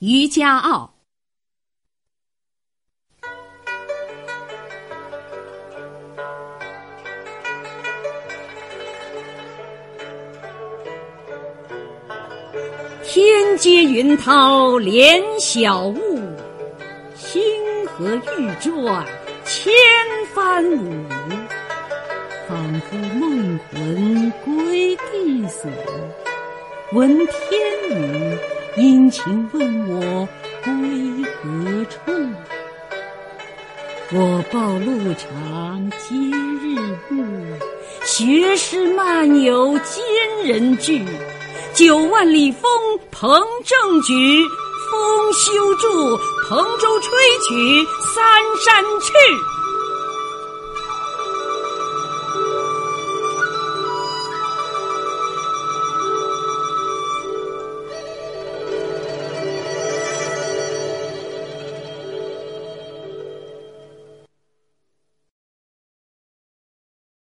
渔家傲》。天接云涛连晓雾，星河欲转千帆舞。仿佛梦魂归地所，闻天语，殷勤问我归何处。我报路长今日暮，学诗漫游今人句。九万里风鹏正举，风休住，蓬舟吹取三山去。